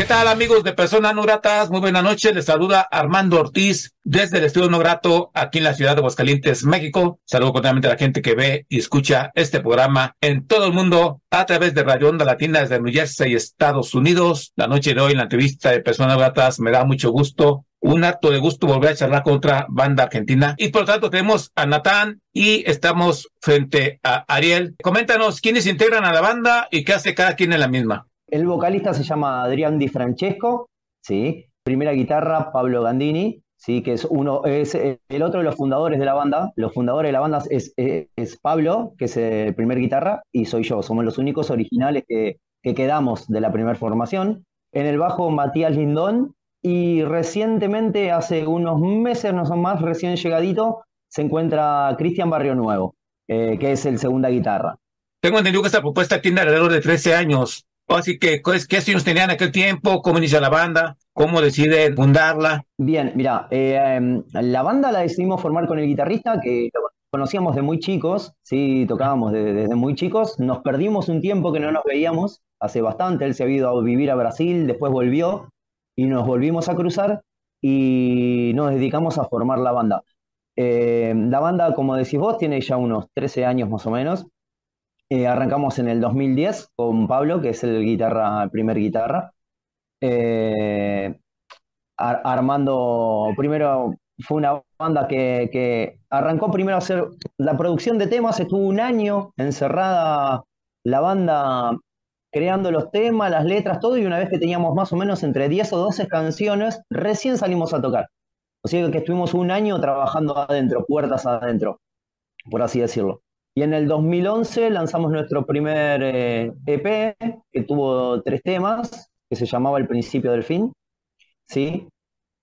¿Qué tal amigos de Personas No Gratas? Muy buenas noches. Les saluda Armando Ortiz desde el Estudio No Grato aquí en la ciudad de Aguascalientes, México. Saludo cordialmente a la gente que ve y escucha este programa en todo el mundo a través de Radio Onda Latina desde New Jersey, Estados Unidos. La noche de hoy en la entrevista de Personas No Gratas me da mucho gusto un acto de gusto volver a charlar con otra banda argentina. Y por lo tanto tenemos a Natán y estamos frente a Ariel. Coméntanos quiénes integran a la banda y qué hace cada quien en la misma. El vocalista se llama Adrián Di Francesco, ¿sí? Primera guitarra, Pablo Gandini, ¿sí? Que es uno, es el otro de los fundadores de la banda. Los fundadores de la banda es, es, Pablo, que es el primer guitarra, y soy yo. Somos los únicos originales que, que quedamos de la primera formación. En el bajo, Matías Lindón, y recientemente, hace unos meses, no son más, recién llegadito, se encuentra Cristian Barrio Nuevo, eh, que es el segunda guitarra. Tengo entendido que esta propuesta tiene alrededor de 13 años. Así que, ¿qué años tenían en aquel tiempo? ¿Cómo inicia la banda? ¿Cómo deciden fundarla? Bien, mira, eh, em, la banda la decidimos formar con el guitarrista que conocíamos de muy chicos, sí, tocábamos desde, muy chicos. Nos perdimos un tiempo que no nos veíamos, hace bastante. Él se había ido a vivir a Brasil, después volvió y nos volvimos a cruzar y nos dedicamos a formar la banda. Eh, la banda, como decís vos, tiene ya unos 13 años más o menos. Eh, arrancamos en el 2010 con Pablo, que es el guitarra, el primer guitarra. Eh, armando, primero fue una banda que, arrancó primero a hacer la producción de temas, estuvo un año encerrada la banda creando los temas, las letras, todo, y una vez que teníamos más o menos entre 10 o 12 canciones, recién salimos a tocar. O sea que estuvimos un año trabajando adentro, puertas adentro, por así decirlo. Y en el 2011 lanzamos nuestro primer EP, eh, e que tuvo tres temas, que se llamaba El principio del fin. ¿sí?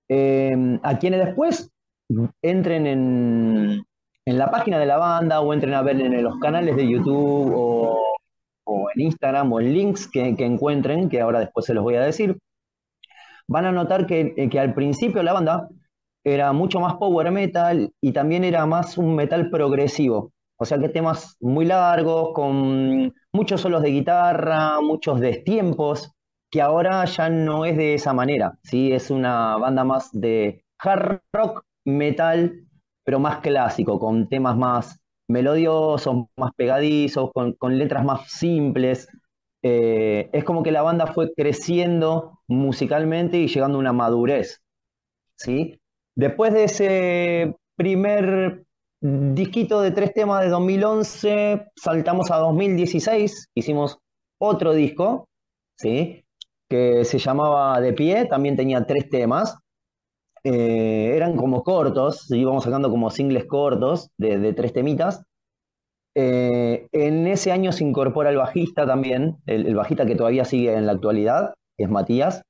Em, a quienes después entren en, la página de la banda o entren a ver en los canales de YouTube o, en Instagram o en links que, encuentren, que ahora después se los voy a decir, van a notar que, eh, que al principio la banda era mucho más power metal y también era más un metal progresivo. O sea que temas muy largos, con muchos solos de guitarra, muchos destiempos, que ahora ya no es de esa manera, ¿sí? Es una banda más de hard rock, metal, pero más clásico, con temas más melodiosos, más pegadizos, con, letras más simples. Eh, es como que la banda fue creciendo musicalmente y llegando a una madurez, ¿sí? Después de ese primer disquito de tres temas de 2011, saltamos a 2016, hicimos otro disco, ¿sí? que se llamaba De Pie, también tenía tres temas, eh, eran como cortos, íbamos sacando como singles cortos de, tres temitas. Eh, en ese año se incorpora el bajista también, el, bajista que todavía sigue en la actualidad, es Matías,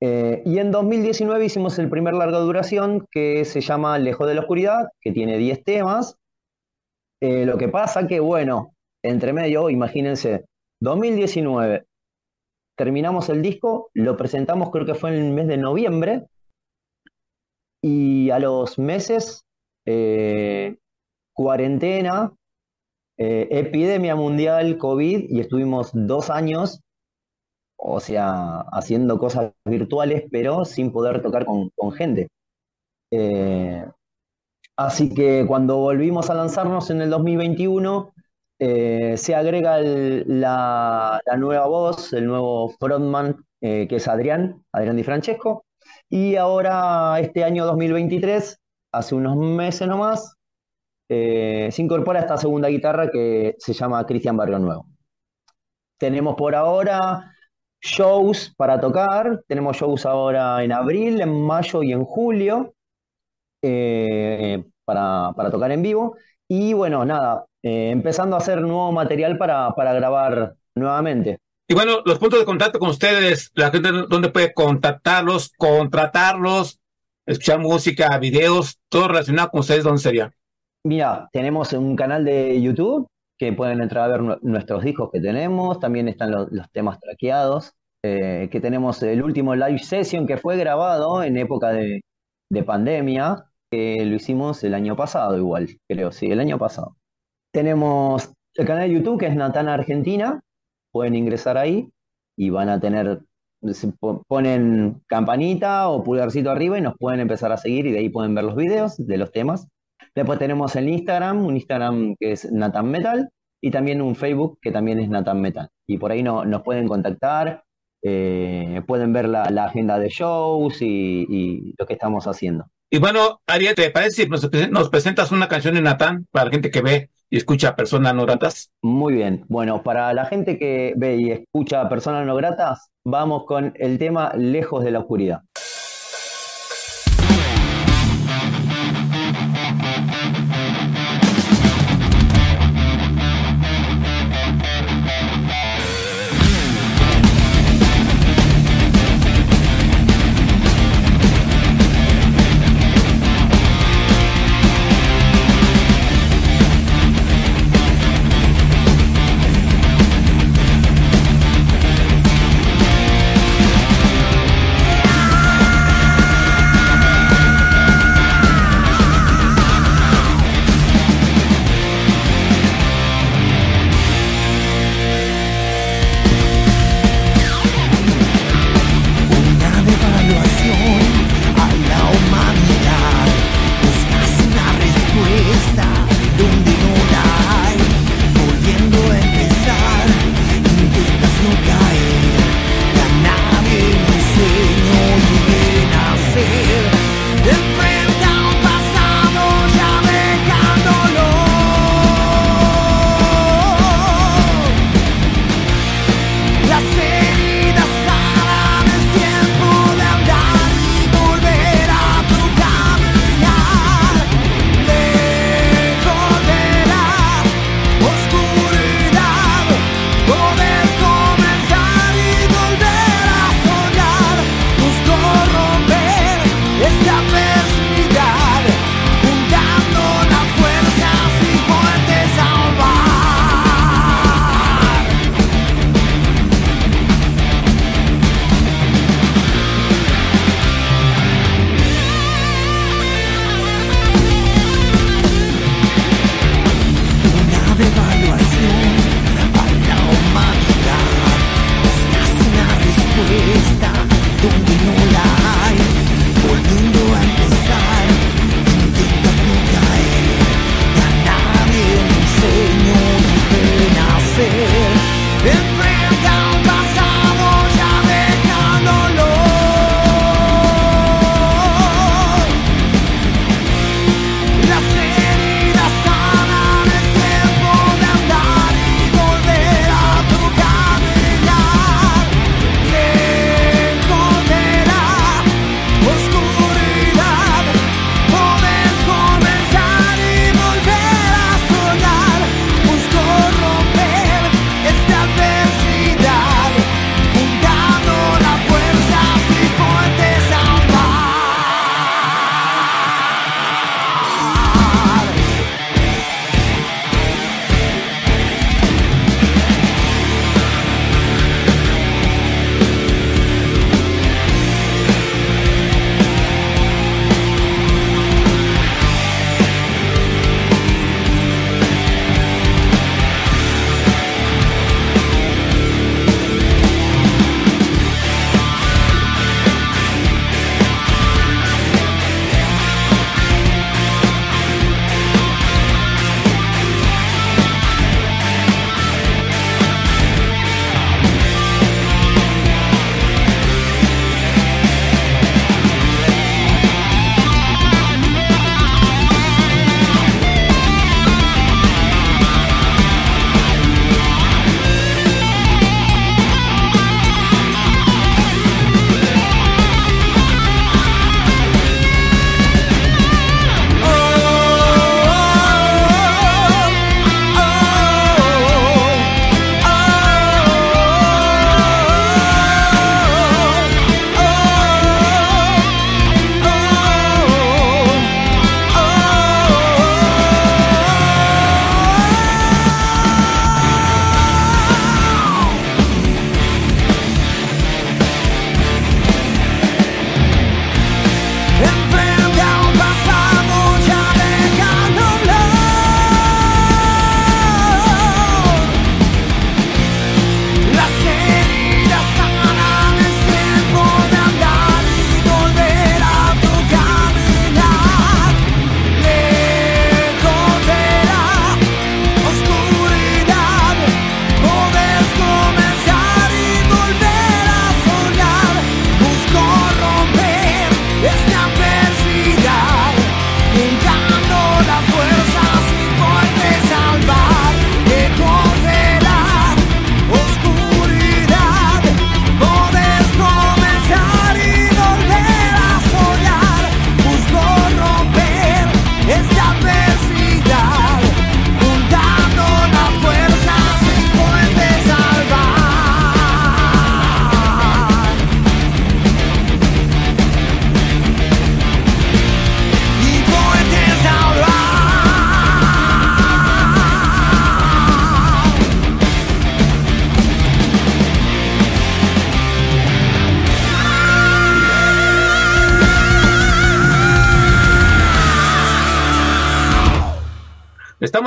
eh, y en 2019 hicimos el primer larga duración que se llama Lejos de la Oscuridad, que tiene 10 temas. Eh, lo que pasa que, bueno, entre medio, imagínense, 2019, terminamos el disco, lo presentamos creo que fue en el mes de noviembre, y a los meses, eh, cuarentena, epidemia mundial, COVID, y estuvimos dos años o sea, haciendo cosas virtuales, pero sin poder tocar con, gente. Eh, así que cuando volvimos a lanzarnos en el 2021, eh, se agrega la, nueva voz, el nuevo frontman, eh, que es Adrián, Adrián Di Francesco, y ahora este año 2023, hace unos meses nomás, se incorpora esta segunda guitarra que se llama Cristian Barrio Nuevo. Tenemos por ahora shows para tocar. Tenemos shows ahora en abril, en mayo y en julio eh, para, tocar en vivo. Y bueno, nada, eh, empezando a hacer nuevo material para, para grabar nuevamente. Y bueno, los puntos de contacto con ustedes, la gente donde puede contactarlos, contratarlos, escuchar música, videos, todo relacionado con ustedes, ¿dónde sería? Mira, tenemos un canal de YouTube que pueden entrar a ver nuestros discos que tenemos, también están los, temas traqueados, eh, que tenemos el último live session que fue grabado en época de, pandemia, que lo hicimos el año pasado igual, creo, sí, el año pasado. Tenemos el canal de YouTube que es Natana Argentina, pueden ingresar ahí y van a tener, ponen campanita o pulgarcito arriba y nos pueden empezar a seguir y de ahí pueden ver los videos de los temas Después tenemos el Instagram, un Instagram que es Nathan Metal, y también un Facebook que también es Nathan Metal. Y por ahí nos pueden contactar, eh, pueden ver la, agenda de shows y, lo que estamos haciendo. Y bueno, Ariel, ¿te parece si nos, presentas una canción de Nathan para la gente que ve y escucha personas no gratas? Muy bien. Bueno, para la gente que ve y escucha personas no gratas, vamos con el tema Lejos de la Oscuridad.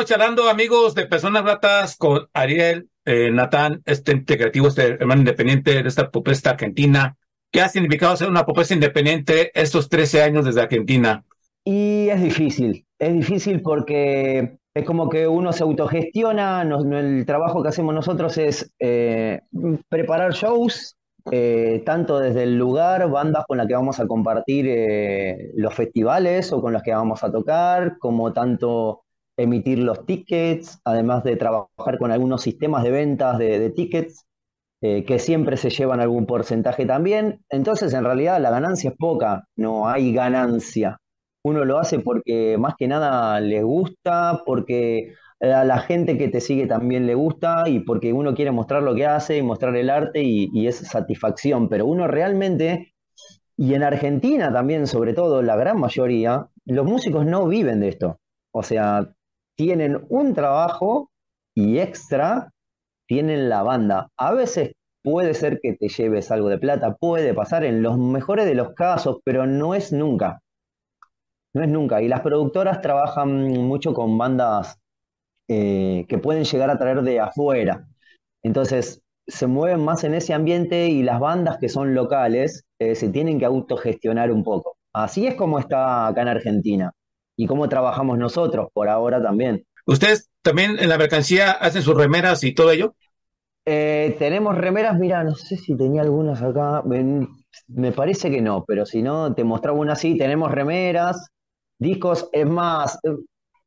Charlando, amigos de Personas Gratas, con Ariel eh, Natán, este integrativo, este hermano independiente de esta propuesta argentina. ¿Qué ha significado ser una propuesta independiente estos 13 años desde Argentina? Y es difícil, es difícil porque es como que uno se autogestiona, el trabajo que hacemos nosotros es eh, preparar shows, eh, tanto desde el lugar, bandas con las que vamos a compartir eh, los festivales o con las que vamos a tocar, como tanto emitir los tickets, además de trabajar con algunos sistemas de ventas de, tickets, eh, que siempre se llevan algún porcentaje también. Entonces, en realidad, la ganancia es poca, no hay ganancia. Uno lo hace porque más que nada le gusta, porque a la gente que te sigue también le gusta y porque uno quiere mostrar lo que hace y mostrar el arte y, y es satisfacción. Pero uno realmente, y en Argentina también, sobre todo, la gran mayoría, los músicos no viven de esto. O sea, tienen un trabajo y extra tienen la banda. A veces puede ser que te lleves algo de plata, puede pasar en los mejores de los casos, pero no es nunca. No es nunca. Y las productoras trabajan mucho con bandas eh, que pueden llegar a traer de afuera. Entonces, se mueven más en ese ambiente y las bandas que son locales eh, se tienen que autogestionar un poco. Así es como está acá en Argentina y cómo trabajamos nosotros por ahora también. ¿Ustedes también en la mercancía hacen sus remeras y todo ello? Eh, tenemos remeras, mira, no sé si tenía algunas acá, me, parece que no, pero si no, te mostraba una así, tenemos remeras, discos, es más, eh,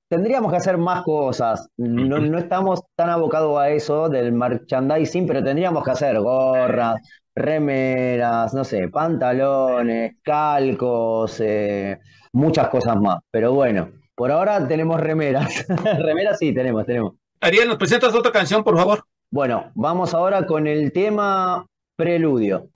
tendríamos que hacer más cosas, no, no estamos tan abocados a eso del merchandising, pero tendríamos que hacer gorras, remeras, no sé, pantalones, calcos, eh, muchas cosas más. Pero bueno, por ahora tenemos remeras. remeras sí, tenemos, tenemos. Ariel, ¿nos presentas otra canción, por favor? Bueno, vamos ahora con el tema Preludio.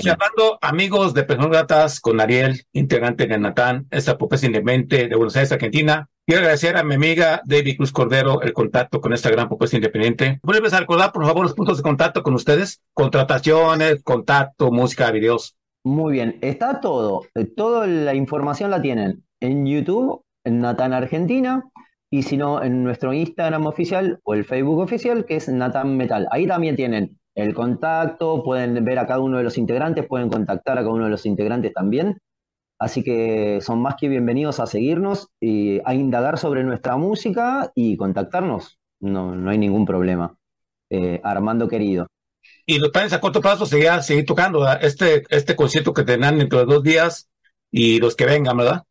Charlando, amigos de Personas Gratas, con Ariel, integrante de Natán, esta propuesta independiente de Buenos Aires, Argentina. Quiero agradecer a mi amiga David Cruz Cordero el contacto con esta gran propuesta independiente. ¿Vuelves a recordar, por favor, los puntos de contacto con ustedes? Contrataciones, contacto, música, videos. Muy bien, está todo. Eh, toda la información la tienen en YouTube, en Natán Argentina, y si no, en nuestro Instagram oficial o el Facebook oficial, que es Natán Metal. Ahí también tienen el contacto, pueden ver a cada uno de los integrantes, pueden contactar a cada uno de los integrantes también. Así que son más que bienvenidos a seguirnos y a indagar sobre nuestra música y contactarnos. No, no hay ningún problema. Eh, Armando querido. Y los planes a corto plazo sería seguir tocando este, este concierto que tendrán dentro de dos días y los que vengan, ¿verdad?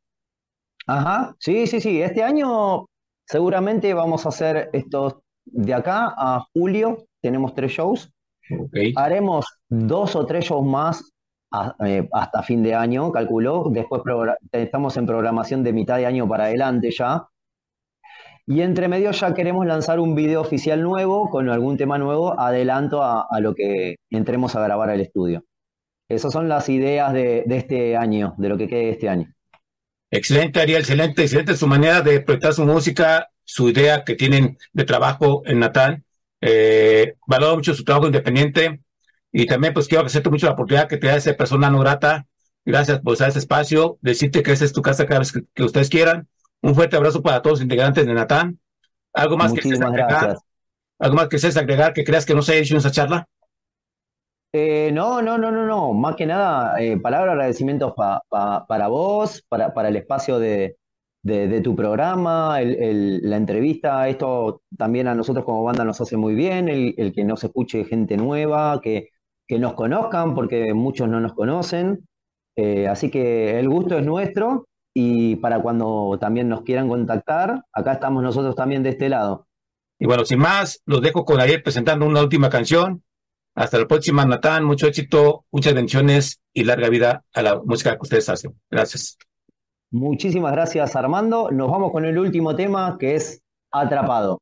Ajá, sí, sí, sí. Este año seguramente vamos a hacer estos de acá a julio. Tenemos tres shows. Haremos dos o tres shows más eh, hasta fin de año, calculo. Después estamos en programación de mitad de año para adelante ya. Y entre medio ya queremos lanzar un video oficial nuevo con algún tema nuevo, adelanto a, lo que entremos a grabar al estudio. Esas son las ideas de, este año, de lo que quede este año. Excelente, Ariel, excelente, excelente su manera de proyectar su música, su idea que tienen de trabajo en Natal. Eh, valoro mucho su trabajo independiente y también pues quiero agradecerte mucho la oportunidad que te da esa persona no grata. Gracias por estar este espacio, decirte que esa es tu casa cada vez que, ustedes quieran. Un fuerte abrazo para todos los integrantes de Natán. ¿Algo más que quieras agregar? ¿Algo más que quieras agregar que creas que no se haya hecho en esa charla? Eh, no, no, no, no, no. Más que nada, eh, palabras de agradecimientos para vos, para, para el espacio de, de, tu programa, la entrevista, esto también a nosotros como banda nos hace muy bien, el, que nos escuche gente nueva, que, que, nos conozcan, porque muchos no nos conocen. Eh, así que el gusto es nuestro y para cuando también nos quieran contactar, acá estamos nosotros también de este lado. Y bueno, sin más, los dejo con Ariel presentando una última canción. Hasta la próxima, Natán. Mucho éxito, muchas bendiciones y larga vida a la música que ustedes hacen. Gracias. Muchísimas gracias Armando. Nos vamos con el último tema que es Atrapado.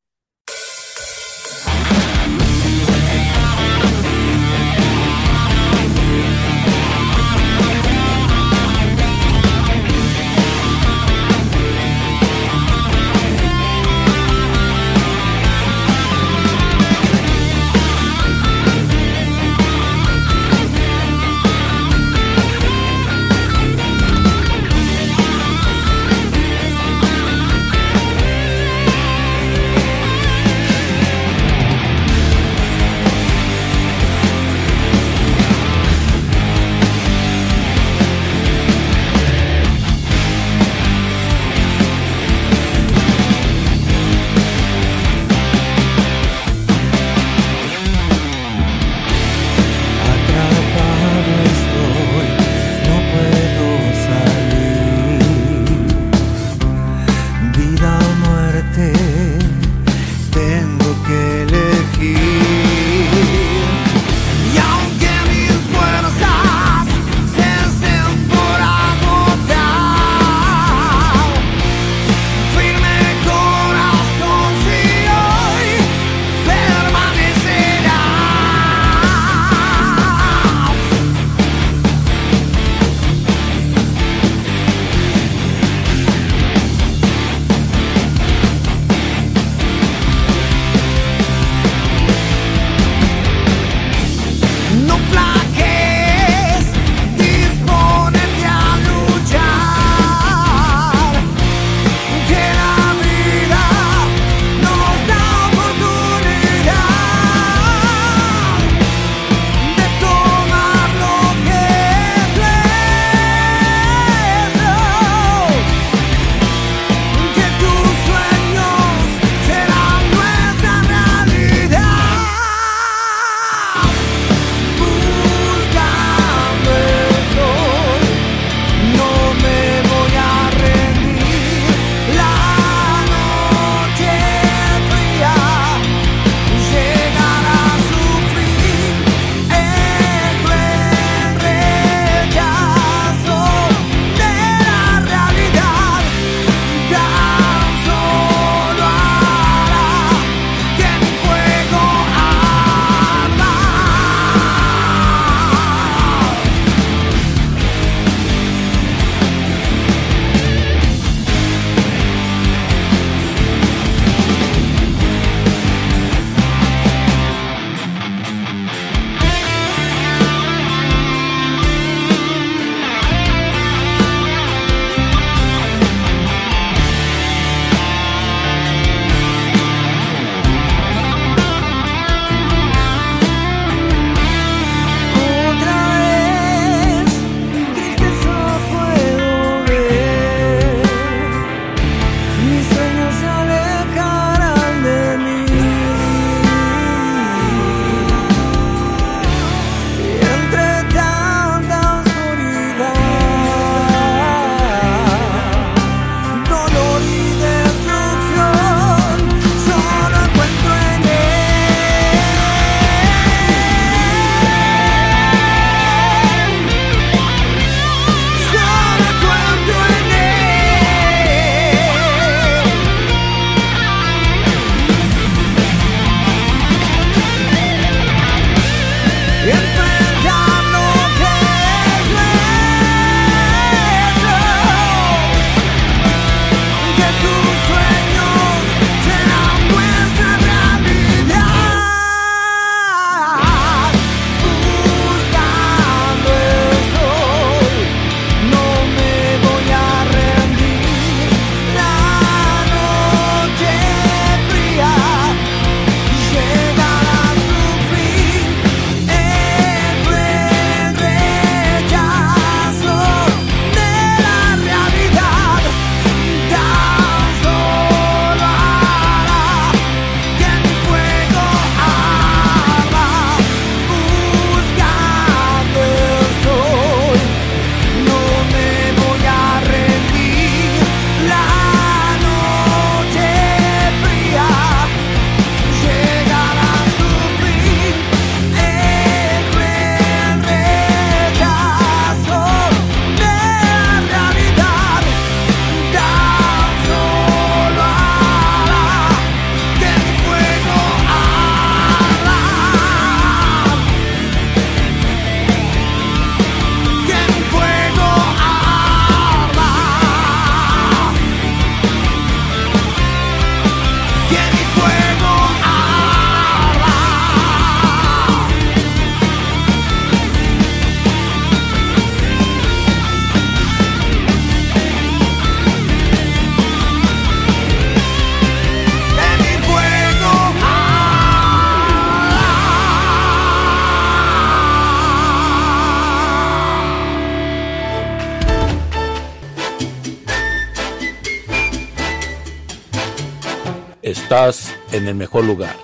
El mejor lugar.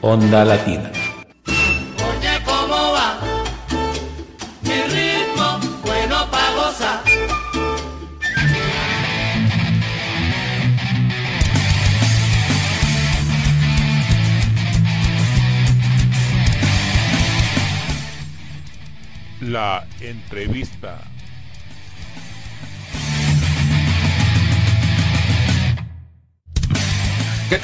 Onda Latina.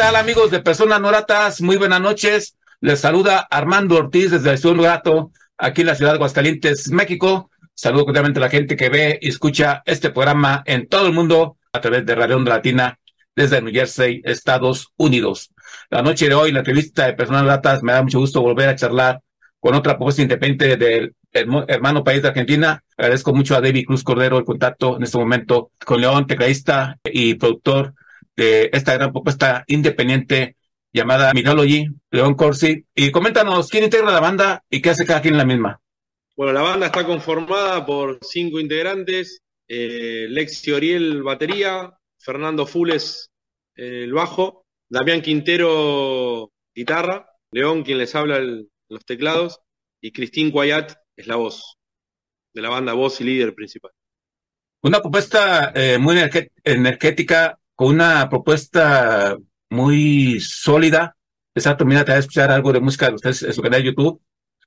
Tal amigos de Personas Noratas? Muy buenas noches. Les saluda Armando Ortiz desde el Estudio Gato, aquí en la ciudad de Aguascalientes, México. Saludo cordialmente a la gente que ve y escucha este programa en todo el mundo a través de Radio Onda Latina desde New Jersey, Estados Unidos. La noche de hoy, la entrevista de Personas Noratas, me da mucho gusto volver a charlar con otra propuesta independiente del hermano país de Argentina. Agradezco mucho a David Cruz Cordero el contacto en este momento con León, tecladista y productor de esta gran propuesta independiente llamada Mythology, León Corsi. Y coméntanos, ¿quién integra la banda y qué hace cada quien en la misma? Bueno, la banda está conformada por cinco integrantes, eh, Lexi Oriel, batería, Fernando Fules, eh, el bajo, Damián Quintero, guitarra, León, quien les habla el, los teclados, y Cristín Guayat es la voz de la banda, voz y líder principal. Una propuesta eh, muy energética, con una propuesta muy sólida. Exacto, mira, te voy a escuchar algo de música de ustedes en su canal de YouTube.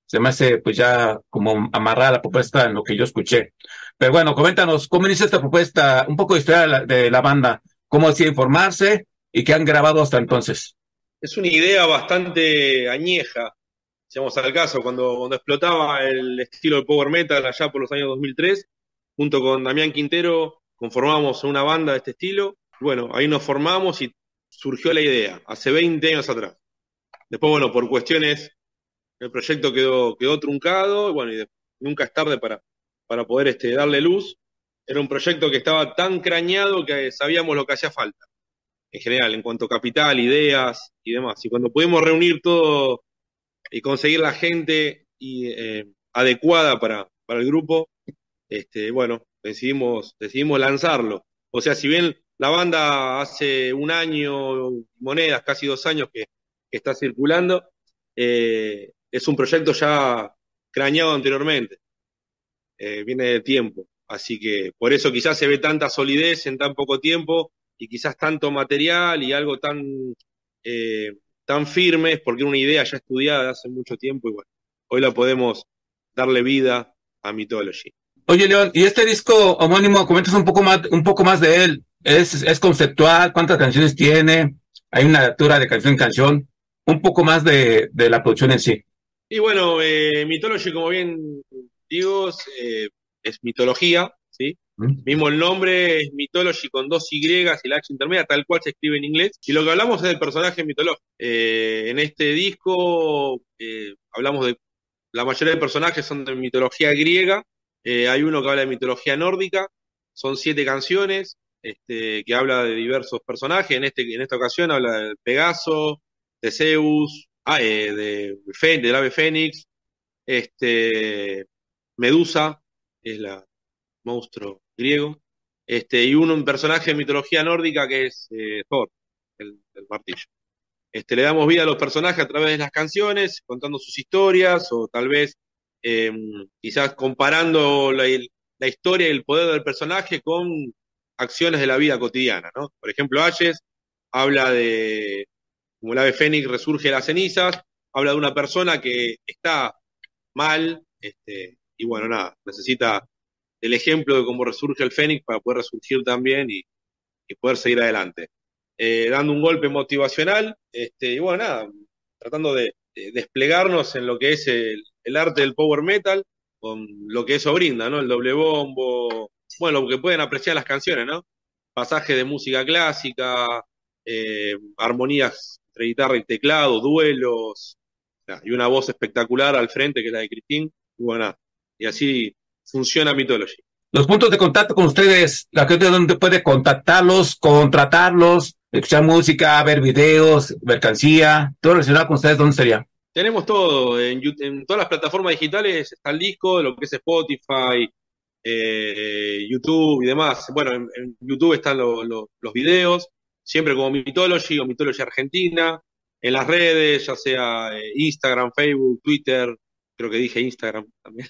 Se me hace pues ya como amarrar la propuesta en lo que yo escuché. Pero bueno, coméntanos, ¿cómo inicia esta propuesta? Un poco de historia de la, de la banda, cómo decide informarse y qué han grabado hasta entonces. Es una idea bastante añeja, si vamos al caso, cuando, cuando explotaba el estilo del power metal allá por los años 2003, junto con Damián Quintero conformamos una banda de este estilo bueno, ahí nos formamos y surgió la idea, hace 20 años atrás. Después, bueno, por cuestiones, el proyecto quedó, quedó truncado, y bueno, y nunca es tarde para, para poder este, darle luz. Era un proyecto que estaba tan crañado que sabíamos lo que hacía falta, en general, en cuanto a capital, ideas y demás. Y cuando pudimos reunir todo y conseguir la gente eh, adecuada para, para el grupo, este, bueno, decidimos, decidimos lanzarlo. O sea, si bien la banda hace un año, monedas, casi dos años que, está circulando. Eh, es un proyecto ya crañado anteriormente. Eh, viene de tiempo. Así que por eso quizás se ve tanta solidez en tan poco tiempo y quizás tanto material y algo tan, eh, tan firme, porque era una idea ya estudiada hace mucho tiempo y bueno, hoy la podemos darle vida a Mythology. Oye, León, y este disco homónimo, comentas un poco más, un poco más de él. Es, es conceptual, cuántas canciones tiene, hay una lectura de canción en canción, un poco más de, de la producción en sí. Y bueno, eh, Mythology, como bien digo, eh, es mitología, ¿sí? ¿Mm? Mismo el nombre es Mythology con dos Y y la H intermedia, tal cual se escribe en inglés. Y lo que hablamos es del personaje mitológico. Eh, en este disco eh, hablamos de. La mayoría de personajes son de mitología griega. Eh, hay uno que habla de mitología nórdica. Son siete canciones este, que habla de diversos personajes. En, este, en esta ocasión habla de Pegaso, de Zeus, ah, eh, de, del ave Fénix, este, Medusa, es la monstruo griego, este, y uno, un personaje de mitología nórdica que es eh, Thor, el, martillo. Este, le damos vida a los personajes a través de las canciones, contando sus historias, o tal vez eh, quizás comparando la historia y el poder del personaje con acciones de la vida cotidiana, ¿no? Por ejemplo, Ayes habla de como el ave fénix resurge de las cenizas, habla de una persona que está mal, este, y bueno, nada, necesita el ejemplo de cómo resurge el fénix para poder resurgir también y, poder seguir adelante. Eh, dando un golpe motivacional, este, y bueno, nada, tratando de, de desplegarnos en lo que es el, el arte del power metal, con lo que eso brinda, ¿no? El doble bombo, bueno, lo que pueden apreciar las canciones, ¿no? Pasajes de música clásica, eh, armonías entre guitarra y teclado, duelos, y una voz espectacular al frente que es la de Cristín, y bueno, y así funciona Mythology. Los puntos de contacto con ustedes, la gente donde puede contactarlos, contratarlos, escuchar música, ver videos, mercancía, todo relacionado con ustedes, ¿dónde sería? Tenemos todo, en, en todas las plataformas digitales está el disco, lo que es Spotify, eh, YouTube y demás. Bueno, en, YouTube están los videos, siempre como Mythology o Mythology Argentina, en las redes, ya sea eh, Instagram, Facebook, Twitter, creo que dije Instagram también.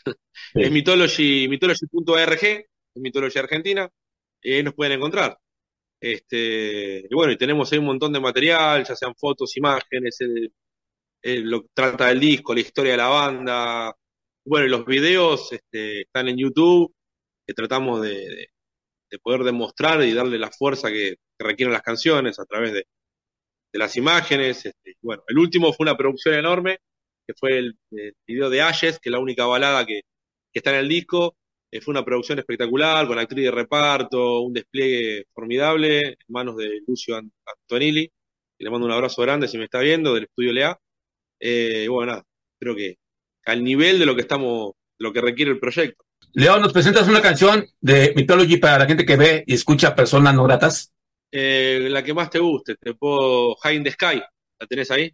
Es Mythology, mythology.org, es Mythology Argentina, y ahí nos pueden encontrar. Este, y bueno, y tenemos ahí un montón de material, ya sean fotos, imágenes, lo que trata del disco, la historia de la banda. Bueno, los videos este, están en YouTube, que tratamos de, poder demostrar y darle la fuerza que, requieren las canciones a través de, las imágenes. Este, bueno, el último fue una producción enorme, que fue el, video de Ashes, que es la única balada que, está en el disco. Eh, fue una producción espectacular, con actriz de reparto, un despliegue formidable, en manos de Lucio Antonilli. Y le mando un abrazo grande si me está viendo, del estudio Lea. Eh, bueno, nada, creo que al nivel de lo que estamos, lo que requiere el proyecto. Leo, ¿nos presentas una canción de Mythology para la gente que ve y escucha personas no gratas? Eh, la que más te guste, te puedo High in the Sky, ¿la tenés ahí?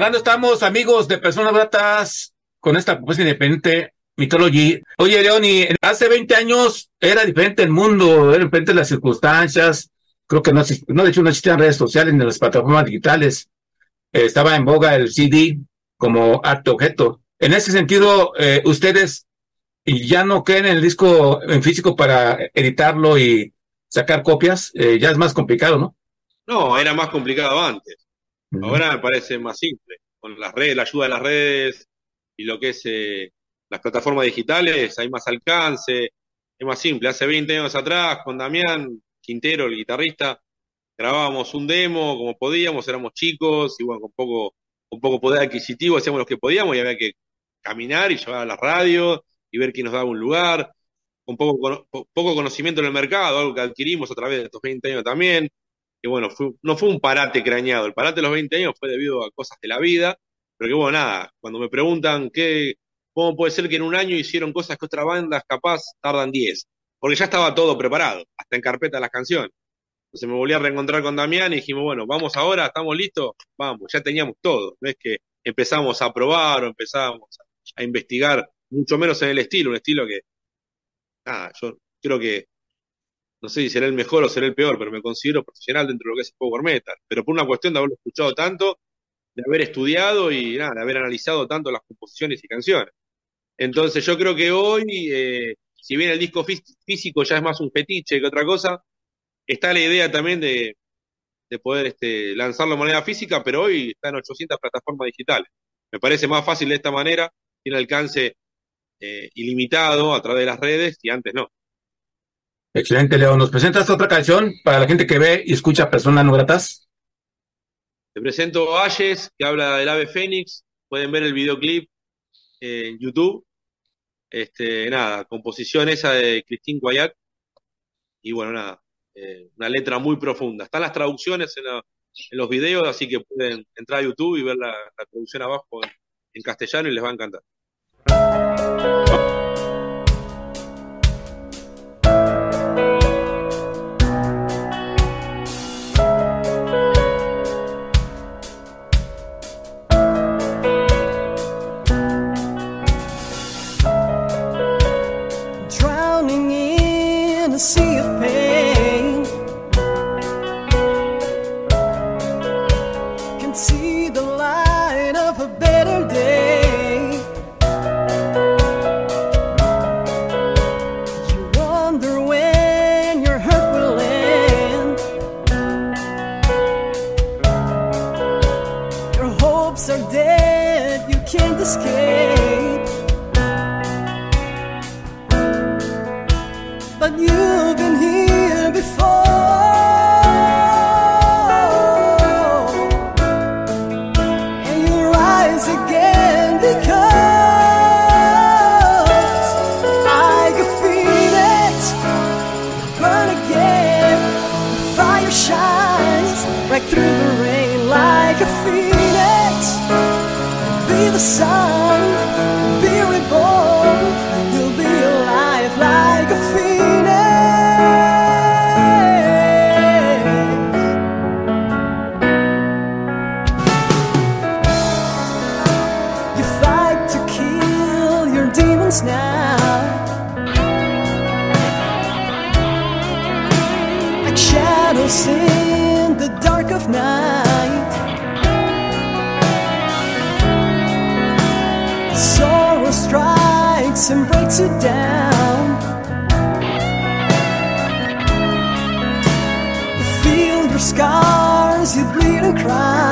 Charlando estamos, amigos de Personas Gratas, con esta propuesta independiente Mythology. Oye, Leoni, hace 20 años era diferente el mundo, eran diferentes las circunstancias. Creo que no, no de hecho, no existían redes sociales ni las plataformas digitales. Eh, estaba en boga el CD como arte objeto. En ese sentido, eh, ustedes ya no creen en el disco en físico para editarlo y sacar copias, eh, ya es más complicado, ¿no? No, era más complicado antes. Ahora me parece más simple. Con las redes, la ayuda de las redes y lo que es eh, las plataformas digitales, hay más alcance, es más simple. Hace 20 años atrás, con Damián Quintero, el guitarrista, grabábamos un demo como podíamos, éramos chicos y con poco, con poco poder adquisitivo hacíamos lo que podíamos y había que caminar y llevar a la radio y ver quién nos daba un lugar, con poco, poco conocimiento en el mercado, algo que adquirimos a través de estos 20 años también que bueno, no fue un parate crañado, el parate de los 20 años fue debido a cosas de la vida, pero que bueno, nada, cuando me preguntan qué, cómo puede ser que en un año hicieron cosas que otras bandas capaz tardan 10, porque ya estaba todo preparado, hasta en carpeta las canciones. Entonces me volví a reencontrar con Damián y dijimos, bueno, vamos ahora, estamos listos, vamos, ya teníamos todo, no es que empezamos a probar o empezamos a, a investigar, mucho menos en el estilo, un estilo que, nada, yo creo que no sé si será el mejor o será el peor, pero me considero profesional dentro de lo que es el power metal. Pero por una cuestión de haberlo escuchado tanto, de haber estudiado y nada, de haber analizado tanto las composiciones y canciones. Entonces yo creo que hoy, eh, si bien el disco físico ya es más un fetiche que otra cosa, está la idea también de, poder este, lanzarlo de manera física, pero hoy está en 800 plataformas digitales. Me parece más fácil de esta manera, tiene alcance eh, ilimitado a través de las redes y antes no. Excelente, Leo. ¿Nos presentas otra canción para la gente que ve y escucha personas no gratas? Te presento Ayes, que habla del ave fénix. Pueden ver el videoclip en YouTube. Este, nada, composición esa de Christine Guayat. Y bueno, nada, eh, una letra muy profunda. Están las traducciones en, los videos, así que pueden entrar a YouTube y ver la, traducción abajo en castellano y les va a encantar. once now. Like shadows in the dark of night. Sorrow strikes and breaks you down. You feel your scars, you bleed and cry.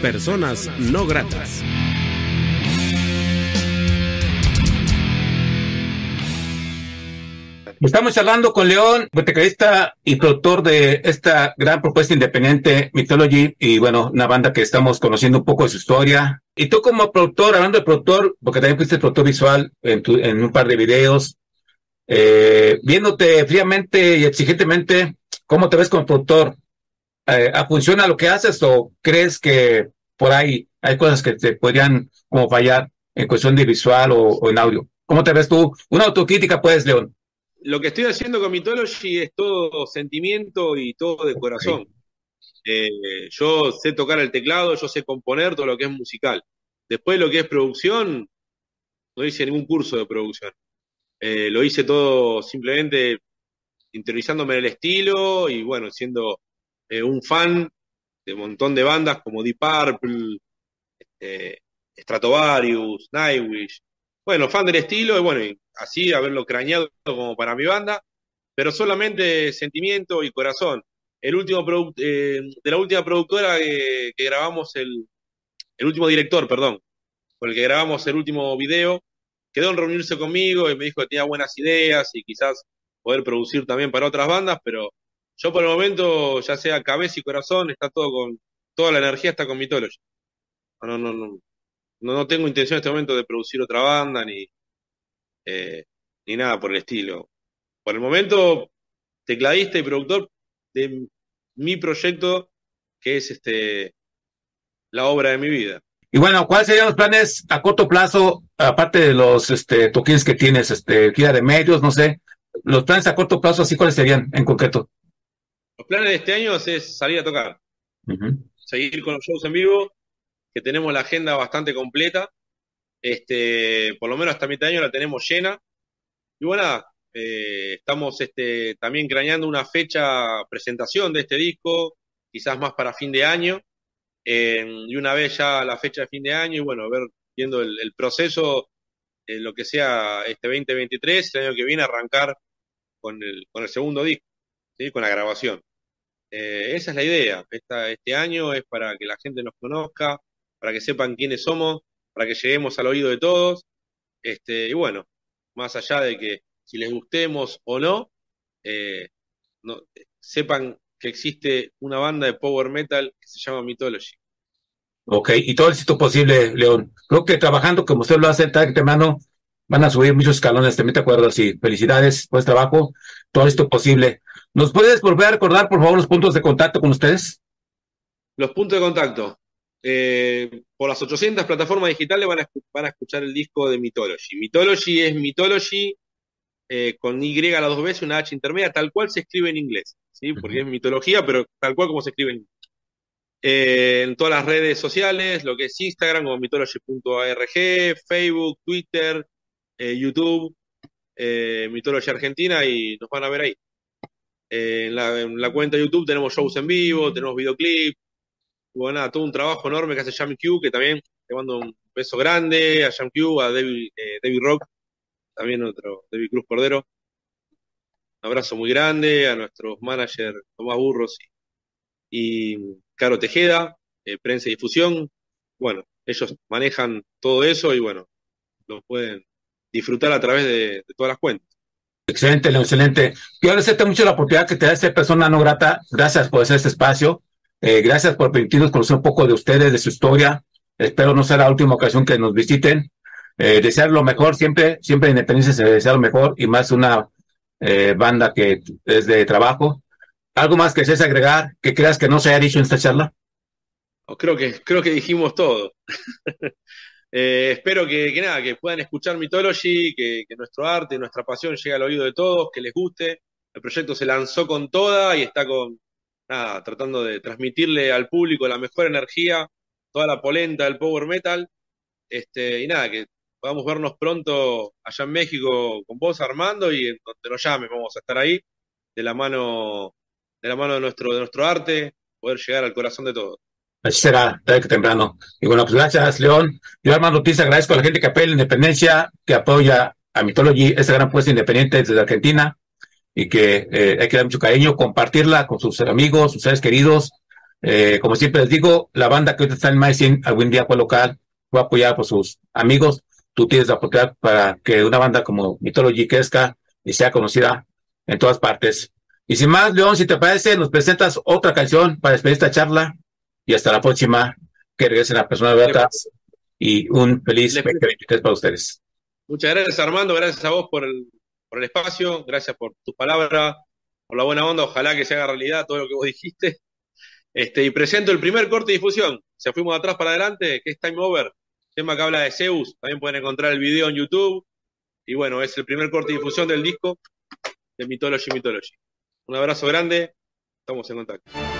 Personas No Gratas. Estamos hablando con León, tecladista y productor de esta gran propuesta independiente Mythology y bueno, una banda que estamos conociendo un poco de su historia. Y tú como productor, hablando de productor, porque también fuiste productor visual en, tu, en un par de videos, eh, viéndote fríamente y exigentemente, ¿cómo te ves como productor? Eh, ¿Funciona lo que haces o crees que por ahí hay cosas que te podrían como fallar en cuestión de visual o, o en audio? ¿Cómo te ves tú? Una autocrítica, pues, León lo que estoy haciendo con Mythology es todo sentimiento y todo de corazón. Eh, yo sé tocar el teclado, yo sé componer todo lo que es musical. Después lo que es producción, no hice ningún curso de producción. Eh, lo hice todo simplemente interiorizándome en el estilo y bueno, siendo eh, un fan de un montón de bandas como Deep Purple, este, Stratovarius, Nightwish. Bueno, fan del estilo y bueno, así haberlo crañado como para mi banda, pero solamente sentimiento y corazón. El último eh, de la última productora que, grabamos el, el último director, perdón, con el que grabamos el último video, quedó en reunirse conmigo y me dijo que tenía buenas ideas y quizás poder producir también para otras bandas, pero yo por el momento, ya sea cabeza y corazón, está todo con, toda la energía está con Mythology. No, no, no, no, no tengo intención en este momento de producir otra banda ni, eh, ni nada por el estilo. Por el momento, tecladista y productor de mi proyecto, que es este la obra de mi vida. Y bueno, ¿cuáles serían los planes a corto plazo, aparte de los este, toquines que tienes, este, gira de medios, no sé, los planes a corto plazo, así cuáles serían en concreto? Los planes de este año es salir a tocar, seguir con los shows en vivo, que tenemos la agenda bastante completa, este, por lo menos hasta mitad de año la tenemos llena. Y bueno, eh, estamos este, también craneando una fecha presentación de este disco, quizás más para fin de año. y una vez ya la fecha de fin de año, y bueno, ver, viendo el, proceso, eh, lo que sea este 2023, el año que viene, arrancar con el, con el segundo disco, ¿sí? con la grabación. Eh, esa es la idea. Esta, este año es para que la gente nos conozca, para que sepan quiénes somos para que lleguemos al oído de todos. Este, y bueno, más allá de que si les gustemos o no, eh, sepan que existe una banda de power metal que se llama Mythology. Ok, y todo el éxito posible, León. Creo que trabajando como usted lo hace tarde temprano, van a subir muchos escalones, también te acuerdo, sí. Felicidades por este trabajo, todo esto posible. ¿Nos puedes volver a recordar, por favor, los puntos de contacto con ustedes? Los puntos de contacto. Eh, por las 800 plataformas digitales van a, escuchar el disco de Mythology. Mythology es Mythology eh, con Y a las dos veces, una H intermedia, tal cual se escribe en inglés, ¿sí? porque es mitología, pero tal cual como se escribe en inglés. Eh, en todas las redes sociales, lo que es Instagram como mythology.org, Facebook, Twitter, YouTube, Mythology Argentina y nos van a ver ahí. En, la, en la cuenta de YouTube tenemos shows en vivo, tenemos videoclips, bueno, nada, todo un trabajo enorme que hace Jam Q, que también te mando un beso grande a Jam Q, a David, eh, Rock, también otro, David Cruz Cordero. Un abrazo muy grande a nuestros managers Tomás Burros y, Caro Tejeda, eh, prensa y difusión. Bueno, ellos manejan todo eso y bueno, lo pueden disfrutar a través de, todas las cuentas. Excelente, excelente. Quiero agradecerte mucho la oportunidad que te da esta persona no grata. Gracias por hacer este espacio. Eh, gracias por permitirnos conocer un poco de ustedes, de su historia. Espero no sea la última ocasión que nos visiten. Eh, desear lo mejor siempre, siempre Independencia se desea lo mejor y más una eh, banda que es de trabajo. ¿Algo más que desees agregar que creas que no se haya dicho en esta charla? Creo que, creo que dijimos todo. espero que, nada, que puedan escuchar Mythology, que, que nuestro arte, nuestra pasión llegue al oído de todos, que les guste. El proyecto se lanzó con toda y está con, nada, tratando de transmitirle al público la mejor energía, toda la polenta del power metal, este, y nada, que podamos vernos pronto allá en México con vos, Armando, y en donde nos llames, vamos a estar ahí, de la mano, de la mano de nuestro, de nuestro arte, poder llegar al corazón de todos. Así será, tarde que temprano. Y bueno, pues gracias, León. Yo, Armando Ortiz, agradezco a la gente que apoya la independencia, que apoya a Mythology, esa gran puesta independiente desde Argentina y que eh, hay que dar mucho cariño, compartirla con sus amigos, sus seres queridos, Eh, como siempre les digo, la banda que ahorita está en Maicin, algún día fue local, fue apoyada por sus amigos. Tú tienes la oportunidad para que una banda como Mythology crezca y sea conocida en todas partes. Y sin más, León, si te parece, nos presentas otra canción para despedir esta charla y hasta la próxima. Que regresen a personas gratas y un feliz 2023 para ustedes. Muchas gracias, Armando. Gracias a vos por el, por el espacio. Gracias por tus palabras, por la buena onda. Ojalá que se haga realidad todo lo que vos dijiste. Este, y presento el primer corte de difusión. Se fuimos de atrás para adelante, que es Time Over. Tema que habla de Zeus. También pueden encontrar el video en YouTube. Y bueno, es el primer corte de difusión del disco de Mythology Mythology. Un abrazo grande. Estamos en contacto.